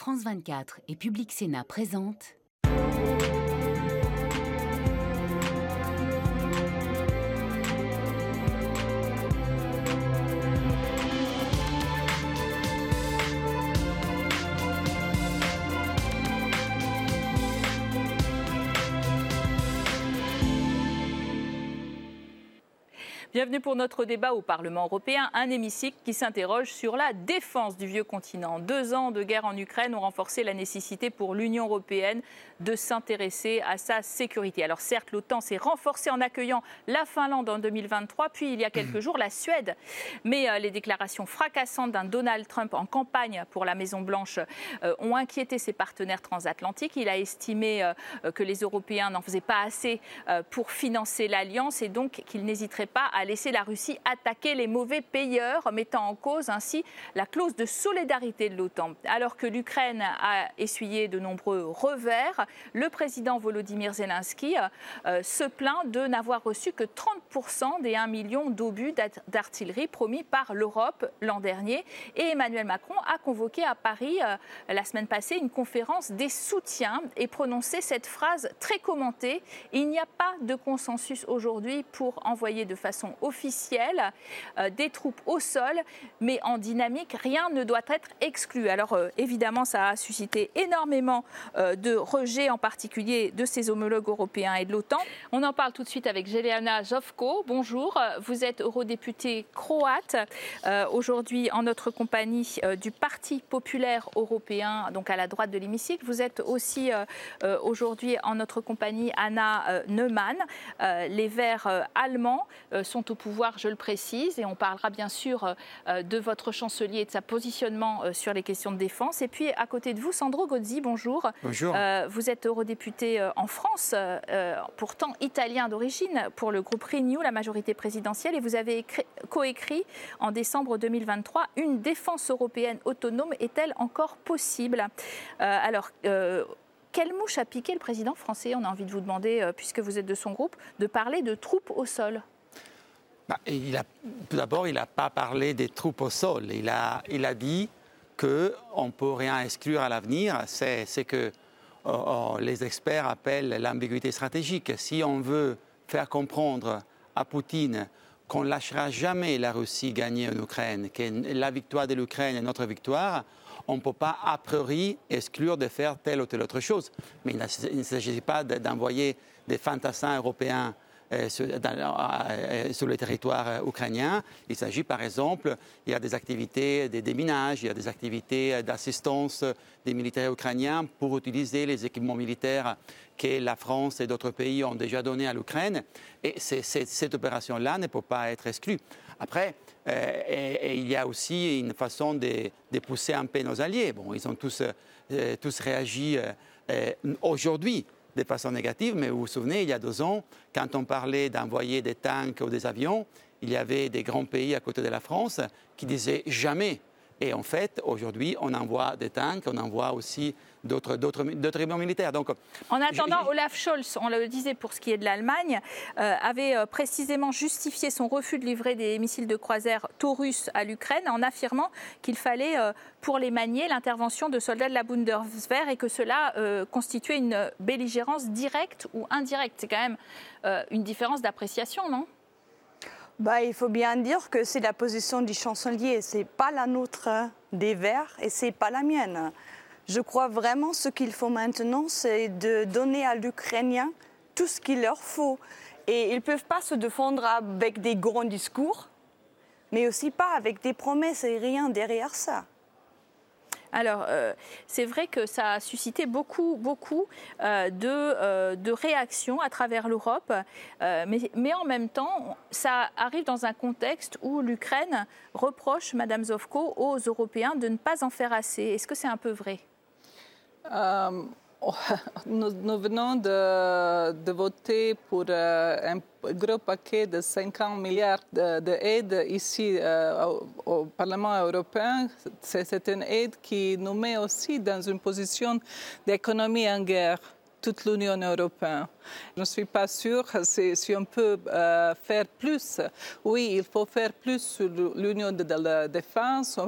France 24 et Public Sénat présentent Bienvenue pour notre débat au Parlement européen, un hémicycle qui s'interroge sur la défense du vieux continent. Deux ans de guerre en Ukraine ont renforcé la nécessité pour l'Union européenne de s'intéresser à sa sécurité. Alors certes, l'OTAN s'est renforcée en accueillant la Finlande en 2023, puis il y a quelques jours la Suède. Mais euh, les déclarations fracassantes d'un Donald Trump en campagne pour la Maison-Blanche euh, ont inquiété ses partenaires transatlantiques. Il a estimé euh, que les Européens n'en faisaient pas assez pour financer l'alliance et donc qu'il n'hésiterait pas à laisser la Russie attaquer les mauvais payeurs, mettant en cause ainsi la clause de solidarité de l'OTAN. Alors que l'Ukraine a essuyé de nombreux revers, le président Volodymyr Zelensky euh, se plaint de n'avoir reçu que 30% des 1 million d'obus d'artillerie promis par l'Europe l'an dernier. Et Emmanuel Macron a convoqué à Paris euh, la semaine passée une conférence des soutiens et prononcé cette phrase très commentée. Il n'y a pas de consensus aujourd'hui pour envoyer de façon officielle euh, des troupes au sol, mais en dynamique, rien ne doit être exclu. Alors euh, évidemment, ça a suscité énormément euh, de rejets, en particulier de ses homologues européens et de l'OTAN. On en parle tout de suite avec Jelena Jovko. Bonjour, vous êtes eurodéputé croate, aujourd'hui en notre compagnie du Parti populaire européen, donc à la droite de l'hémicycle. Vous êtes aussi aujourd'hui en notre compagnie Anna Neumann. les Verts allemands sont au pouvoir, je le précise, et on parlera bien sûr euh, de votre chancelier et de sa positionnement euh, sur les questions de défense. Et puis à côté de vous, Sandro Gozzi, bonjour. Bonjour. Euh, vous êtes eurodéputé en France, pourtant italien d'origine, pour le groupe Renew, la majorité présidentielle, et vous avez coécrit en décembre 2023 Une défense européenne autonome est-elle encore possible? Alors, quelle mouche a piqué le président français On a envie de vous demander, puisque vous êtes de son groupe, de parler de troupes au sol? Bah, tout d'abord, il n'a pas parlé des troupes au sol. Il a, dit qu'on ne peut rien exclure à l'avenir. C'est ce que oh, oh, les experts appellent l'ambiguïté stratégique. Si on veut faire comprendre à Poutine qu'on ne lâchera jamais la Russie gagner en Ukraine, que la victoire de l'Ukraine est notre victoire, on ne peut pas a priori exclure de faire telle ou telle autre chose. Mais il ne s'agit pas d'envoyer des fantassins européens euh, euh, sur, le territoire euh, ukrainien. Il s'agit par exemple, il y a des activités de déminage, il y a des activités d'assistance des militaires ukrainiens pour utiliser les équipements militaires que la France et d'autres pays ont déjà donnés à l'Ukraine. Et cette opération-là ne peut pas être exclue. Après, il y a aussi une façon de, pousser un peu nos alliés. Bon, ils ont tous, tous réagi aujourd'hui de façon négative, mais vous vous souvenez, il y a deux ans, quand on parlait d'envoyer des tanks ou des avions, il y avait des grands pays à côté de la France qui disaient jamais. Et en fait, aujourd'hui, on envoie des tanks, on envoie aussi d'autres, d'autres, militaires. Donc, en attendant, Olaf Scholz, on le disait pour ce qui est de l'Allemagne, euh, avait euh, précisément justifié son refus de livrer des missiles de croisière Taurus à l'Ukraine en affirmant qu'il fallait, euh, pour les manier, l'intervention de soldats de la Bundeswehr et que cela constituait une belligérance directe ou indirecte. C'est quand même une différence d'appréciation, non? Bah, il faut bien dire que c'est la position du chancelier, c'est pas la nôtre des Verts et c'est pas la mienne. Je crois vraiment ce qu'il faut maintenant, c'est de donner à l'Ukrainien tout ce qu'il leur faut. Et ils ne peuvent pas se défendre avec des grands discours, mais aussi pas avec des promesses et rien derrière ça. Alors, euh, c'est vrai que ça a suscité beaucoup, beaucoup euh, euh, de, réactions à travers l'Europe, mais, mais, en même temps, ça arrive dans un contexte où l'Ukraine reproche, Madame Zovko, aux Européens de ne pas en faire assez. Est-ce que c'est un peu vrai? nous, venons de, voter pour euh, un gros paquet de 50 milliards d'aides ici euh, au, Parlement européen. C'est une aide qui nous met aussi dans une position d'économie en guerre. Toute l'Union européenne. Je ne suis pas sûre si, on peut euh, faire plus. Oui, il faut faire plus sur l'Union de la défense,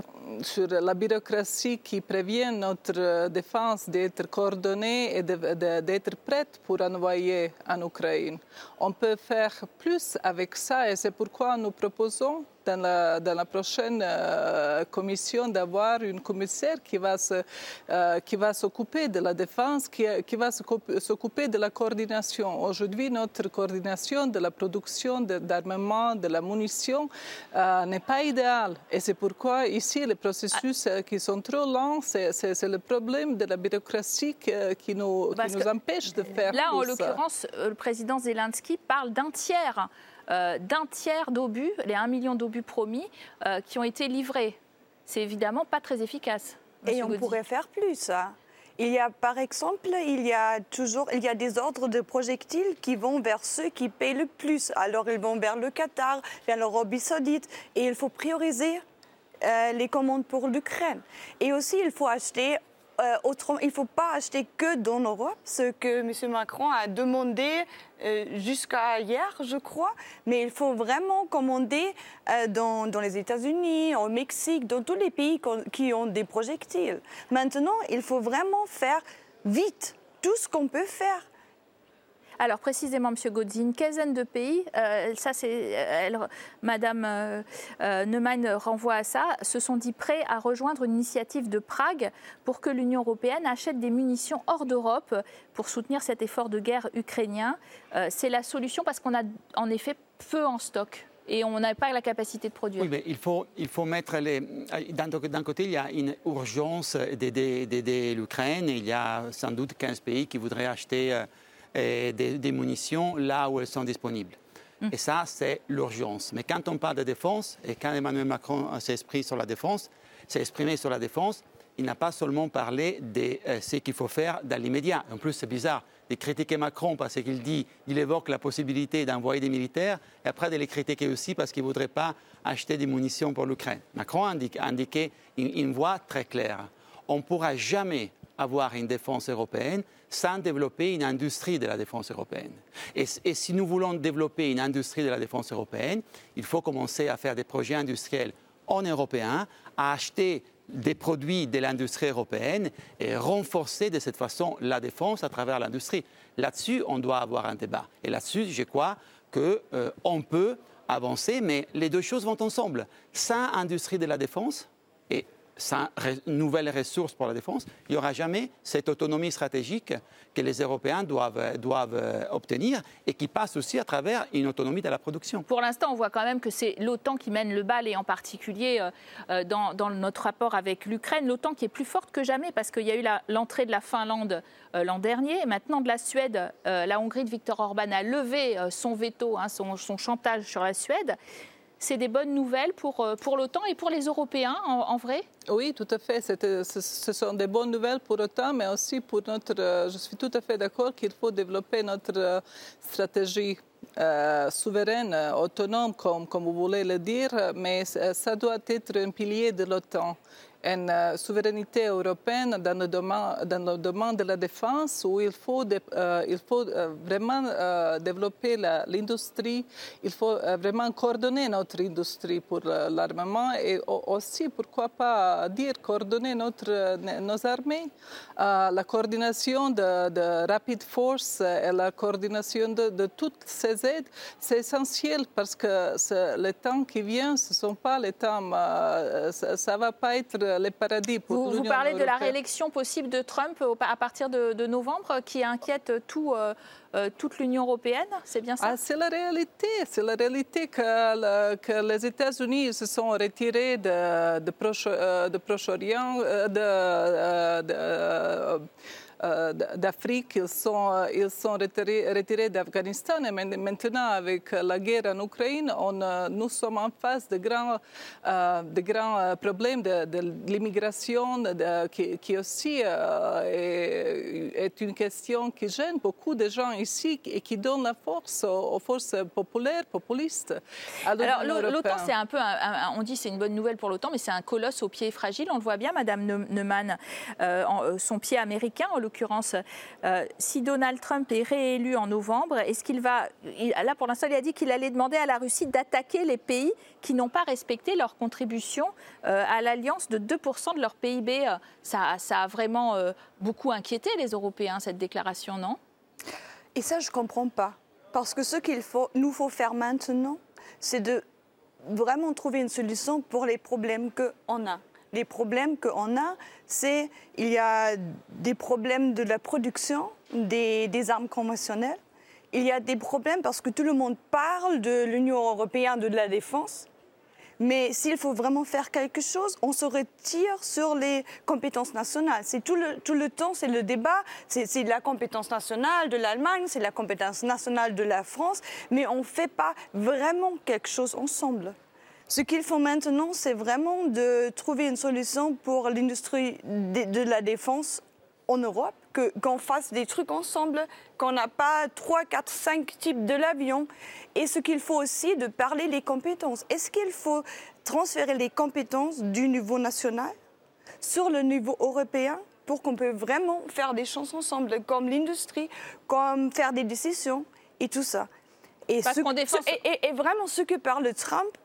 sur la bureaucratie qui prévient notre défense d'être coordonnée et d'être prête pour envoyer en Ukraine. On peut faire plus avec ça et c'est pourquoi nous proposons dans la, dans la prochaine euh, commission d'avoir une commissaire qui va, se, euh, qui va s'occuper de la défense, qui, qui va s'occuper de la coordination. Aujourd'hui, notre coordination de la production d'armement, de, la munition euh, n'est pas idéale. Et c'est pourquoi ici, les processus qui sont trop lents, c'est le problème de la bureaucratie qui, nous, qui nous empêche de faire Là, en l'occurrence, le président Zelensky parle d'un tiers euh, d'un tiers d'obus, les 1 million d'obus promis, euh, qui ont été livrés. C'est évidemment pas très efficace. Et on pourrait faire plus. Hein. Il y a, par exemple, il y a toujours il y a des ordres de projectiles qui vont vers ceux qui payent le plus. Alors ils vont vers le Qatar, vers l'Arabie Saoudite, et il faut prioriser euh, les commandes pour l'Ukraine. Et aussi, il faut acheter euh, il ne faut pas acheter que dans l'Europe, ce que M. Macron a demandé euh, jusqu'à hier, je crois, mais il faut vraiment commander euh, dans, les États-Unis, au Mexique, dans tous les pays qui ont des projectiles. Maintenant, il faut vraiment faire vite tout ce qu'on peut faire. Alors précisément, M. Godzi, une quinzaine de pays, euh, ça c'est, Madame euh, euh, Neumann renvoie à ça, se sont dit prêts à rejoindre une initiative de Prague pour que l'Union européenne achète des munitions hors d'Europe pour soutenir cet effort de guerre ukrainien. c'est la solution parce qu'on a en effet peu en stock et on n'a pas la capacité de produire. Oui, mais il faut, il faut mettre les. D'un côté, il y a une urgence d'aider l'Ukraine. Il y a sans doute 15 pays qui voudraient acheter des, munitions là où elles sont disponibles. Mm. Et ça, c'est l'urgence. Mais quand on parle de défense, et quand Emmanuel Macron s'est exprimé sur la défense, s'est exprimé sur la défense, il n'a pas seulement parlé de euh, ce qu'il faut faire dans l'immédiat. En plus, c'est bizarre de critiquer Macron parce qu'il dit, il évoque la possibilité d'envoyer des militaires, et après de les critiquer aussi parce qu'il ne voudrait pas acheter des munitions pour l'Ukraine. Macron a indiqué une voie très claire. On ne pourra jamais avoir une défense européenne sans développer une industrie de la défense européenne. Et, si nous voulons développer une industrie de la défense européenne, il faut commencer à faire des projets industriels en européen, à acheter des produits de l'industrie européenne et renforcer de cette façon la défense à travers l'industrie. Là-dessus, on doit avoir un débat. Et là-dessus, je crois qu'on euh, peut avancer, mais les deux choses vont ensemble. Sans industrie de la défense, et sans nouvelles ressources pour la défense, il n'y aura jamais cette autonomie stratégique que les Européens doivent, doivent euh, obtenir et qui passe aussi à travers une autonomie de la production. Pour l'instant, on voit quand même que c'est l'OTAN qui mène le bal et en particulier euh, euh, dans, notre rapport avec l'Ukraine, l'OTAN qui est plus forte que jamais parce qu'il y a eu l'entrée de la Finlande l'an dernier, et maintenant de la Suède. la Hongrie de Viktor Orban a levé son veto, hein, son chantage sur la Suède c'est des bonnes nouvelles pour, euh, pour l'OTAN et pour les Européens, en, vrai? Oui, tout à fait. Ce sont des bonnes nouvelles pour l'OTAN, mais aussi pour notre... Euh, je suis tout à fait d'accord qu'il faut développer notre euh, stratégie souveraine, autonome, comme, comme vous voulez le dire, mais ça doit être un pilier de l'OTAN une euh, souveraineté européenne dans le domaine, de la défense où il faut, euh, il faut euh, vraiment développer l'industrie, il faut vraiment coordonner notre industrie pour l'armement et aussi, pourquoi pas dire, coordonner notre, nos armées. la coordination de, de, Rapid Force et la coordination de, de toutes ces aides, c'est essentiel parce que les temps qui viennent, ce ne sont pas les temps, ça ne va pas être les paradis pour Vous, vous parlez de la réélection possible de Trump à partir de, novembre qui inquiète tout, euh, euh, toute l'Union européenne, c'est bien ça? Ah, C'est la réalité, c'est la réalité que, que les États-Unis se sont retirés de, de euh, Proche-Orient, de, d'Afrique, ils sont, euh, ils sont retirés, d'Afghanistan. Et maintenant, avec la guerre en Ukraine, on, euh, nous sommes en face de grands, de grands problèmes de, l'immigration, qui, qui, aussi est, une question qui gêne beaucoup de gens ici et qui donne la force aux, forces populaires, populistes. Alors, l'OTAN, c'est un peu, on dit c'est une bonne nouvelle pour l'OTAN, mais c'est un colosse au pied fragile. On le voit bien, Madame Neumann, son pied américain, en l'occurrence, si Donald Trump est réélu en novembre, est-ce qu'il va, là pour l'instant, il a dit qu'il allait demander à la Russie d'attaquer les pays qui n'ont pas respecté leur contribution à l'alliance de 2% de leur PIB. Ça, ça a vraiment beaucoup inquiété les Européens, cette déclaration, non? Et ça, je ne comprends pas. Parce que ce qu'il nous faut faire maintenant, c'est de vraiment trouver une solution pour les problèmes qu'on a. Les problèmes qu'on a, c'est il y a des problèmes de la production des, armes conventionnelles. Il y a des problèmes parce que tout le monde parle de l'Union européenne de la défense, mais s'il faut vraiment faire quelque chose, on se retire sur les compétences nationales. C'est tout le, tout le temps, c'est le débat, c'est la compétence nationale de l'Allemagne, c'est la compétence nationale de la France, mais on ne fait pas vraiment quelque chose ensemble. Ce qu'il faut maintenant, c'est vraiment de trouver une solution pour l'industrie de, la défense en Europe, qu'on fasse des trucs ensemble, qu'on n'a pas 3, 4, 5 types de l'avion. Et ce qu'il faut aussi, de parler les compétences. Est-ce qu'il faut transférer les compétences du niveau national sur le niveau européen pour qu'on puisse vraiment faire des choses ensemble, comme l'industrie, comme faire des décisions et tout ça? Et, ce, défend... et, et vraiment, ce que parle Trump,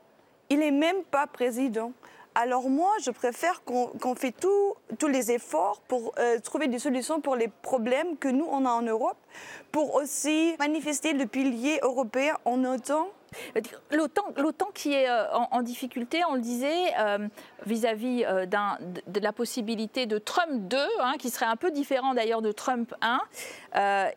il n'est même pas président. Alors moi, je préfère qu'on qu fait tous les efforts pour euh, trouver des solutions pour les problèmes que nous, on a en Europe, pour aussi manifester le pilier européen en autant L'OTAN qui est euh, en, difficulté, on le disait, euh, vis-à-vis euh, de, la possibilité de Trump 2, hein, qui serait un peu différent d'ailleurs de Trump 1,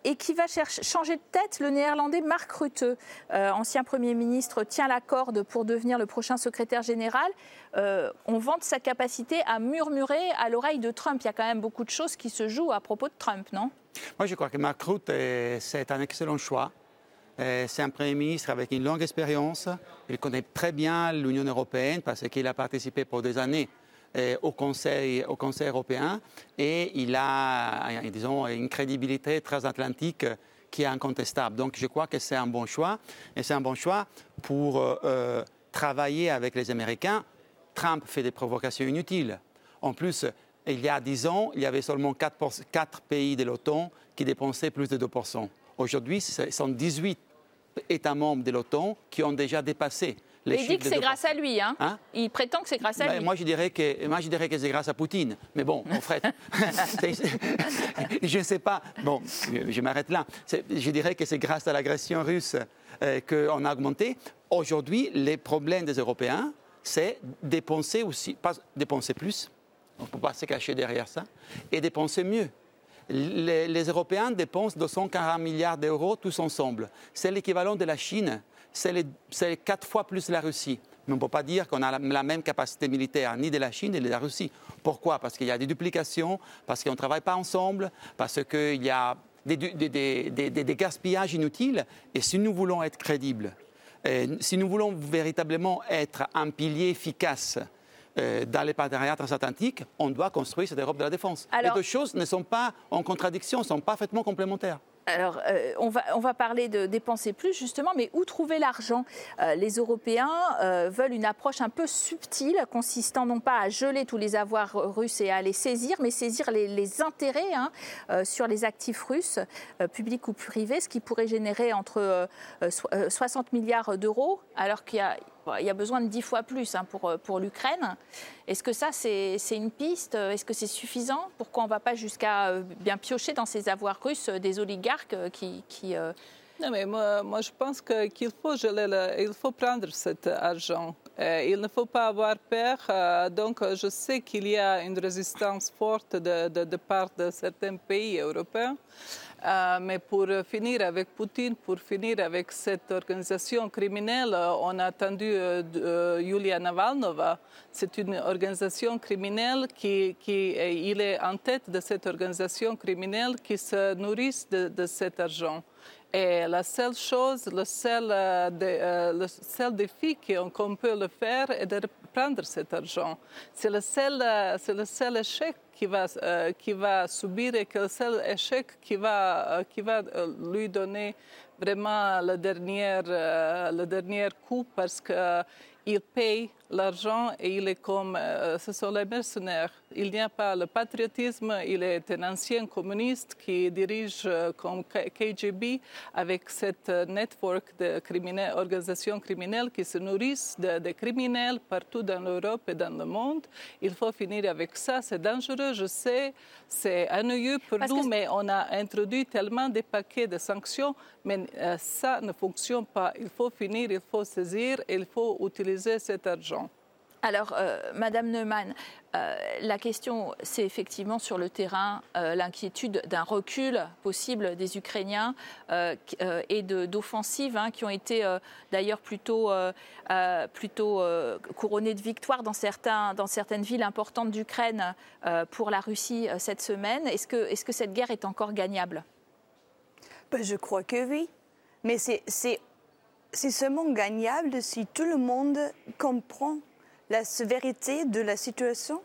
et qui va chercher, changer de tête. Le néerlandais Mark Rutte, ancien Premier ministre, tient la corde pour devenir le prochain secrétaire général. on vante sa capacité à murmurer à l'oreille de Trump. Il y a quand même beaucoup de choses qui se jouent à propos de Trump, non? Moi, je crois que Mark Rutte, c'est un excellent choix. Euh, c'est un Premier ministre avec une longue expérience. Il connaît très bien l'Union européenne parce qu'il a participé pour des années euh, au, Conseil, au Conseil européen et il a, disons, une crédibilité transatlantique qui est incontestable. Donc je crois que c'est un bon choix et c'est un bon choix pour euh, travailler avec les Américains. Trump fait des provocations inutiles. En plus, il y a dix ans, il y avait seulement quatre pays de l'OTAN qui dépensaient plus de 2%. Aujourd'hui, ce sont 18 États membres de l'OTAN qui ont déjà dépassé les il dit que c'est grâce à lui. Hein. hein il prétend que c'est grâce à ben, lui. Moi, je dirais que, moi, je dirais que c'est grâce à Poutine. Mais bon, en fait, je ne sais pas. Bon, je m'arrête là. Je dirais que c'est grâce à l'agression russe euh, qu'on a augmenté. Aujourd'hui, les problèmes des Européens, c'est dépenser aussi, pas dépenser plus, on ne peut pas se cacher derrière ça, et dépenser mieux les, Européens dépensent 240 milliards d'euros tous ensemble. C'est l'équivalent de la Chine, c'est quatre fois plus la Russie. Mais on ne peut pas dire qu'on a la, même capacité militaire ni de la Chine ni de la Russie. Pourquoi? Parce qu'il y a des duplications, parce qu'on ne travaille pas ensemble, parce qu'il y a des, des, gaspillages inutiles. Et si nous voulons être crédibles, si nous voulons véritablement être un pilier efficace euh, dans les partenariats transatlantiques, on doit construire cette Europe de la défense. les deux choses ne sont pas en contradiction, sont parfaitement complémentaires. Alors, euh, on, va, on va parler de dépenser plus, justement, mais où trouver l'argent? Euh, Les Européens veulent une approche un peu subtile, consistant non pas à geler tous les avoirs russes et à les saisir, mais saisir les, intérêts hein, sur les actifs russes, publics ou privés, ce qui pourrait générer entre 60 milliards d'euros, alors qu'il y a il y a besoin de dix fois plus hein, pour, pour l'Ukraine. Est-ce que ça, c'est une piste? Est-ce que c'est suffisant? Pourquoi on ne va pas jusqu'à euh, bien piocher dans ces avoirs russes euh, des oligarques euh, qui... Non, mais moi, moi, je pense qu'il faut, faut prendre cet argent. il ne faut pas avoir peur. donc, je sais qu'il y a une résistance forte de, de part de certains pays européens. Euh, mais pour finir avec Poutine, pour finir avec cette organisation criminelle, on a attendu euh, euh, Yulia Navalnova. C'est une organisation criminelle qui, il est en tête de cette organisation criminelle qui se nourrit de, cet argent. Et la seule chose, le seul, de, le seul défi qu'on peut le faire est de prendre cet argent. C'est le seul, c'est le seul échec qui va, euh, qui va subir et que le seul échec qui va, euh, qui va euh, lui donner vraiment le dernier, le dernier coup parce qu'il il paye l'argent et il est comme, euh, ce sont les mercenaires. Il n'y a pas le patriotisme, il est un ancien communiste qui dirige euh, comme KGB avec cette euh, network de criminels, organisations criminelles qui se nourrissent de, criminels partout dans l'Europe et dans le monde. Il faut finir avec ça, c'est dangereux, je sais, c'est ennuyeux pour nous, mais on a introduit tellement de paquets de sanctions, mais ça ne fonctionne pas. Il faut finir, il faut saisir, il faut utiliser cet argent. Alors, euh, Madame Neumann, euh, la question, c'est effectivement sur le terrain euh, l'inquiétude d'un recul possible des Ukrainiens et d'offensives hein, qui ont été d'ailleurs plutôt, plutôt couronnées de victoires dans, certaines villes importantes d'Ukraine pour la Russie cette semaine. Est-ce que, que cette guerre est encore gagnable? Ben, Je crois que oui. Mais c'est seulement gagnable si tout le monde comprend la sévérité de la situation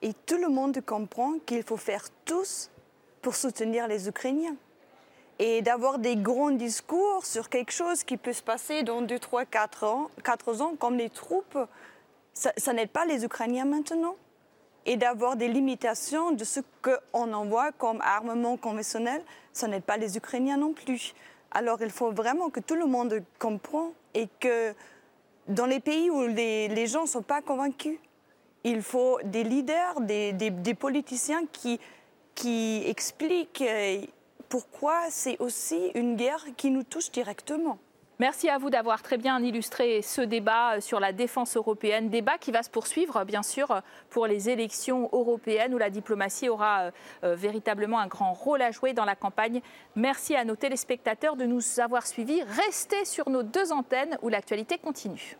et tout le monde comprend qu'il faut faire tous pour soutenir les Ukrainiens. Et d'avoir des grands discours sur quelque chose qui peut se passer dans 2, 3, 4 ans, 4 ans comme les troupes, ça, n'aide pas les Ukrainiens maintenant. Et d'avoir des limitations de ce qu'on envoie comme armement conventionnel, ça n'aide pas les Ukrainiens non plus. Alors il faut vraiment que tout le monde comprenne et que dans les pays où les, gens ne sont pas convaincus, il faut des leaders, des, politiciens qui, expliquent euh, pourquoi c'est aussi une guerre qui nous touche directement. Merci à vous d'avoir très bien illustré ce débat euh, sur la défense européenne, débat qui va se poursuivre bien sûr pour les élections européennes où la diplomatie aura euh, véritablement un grand rôle à jouer dans la campagne. Merci à nos téléspectateurs de nous avoir suivis. Restez sur nos deux antennes où l'actualité continue.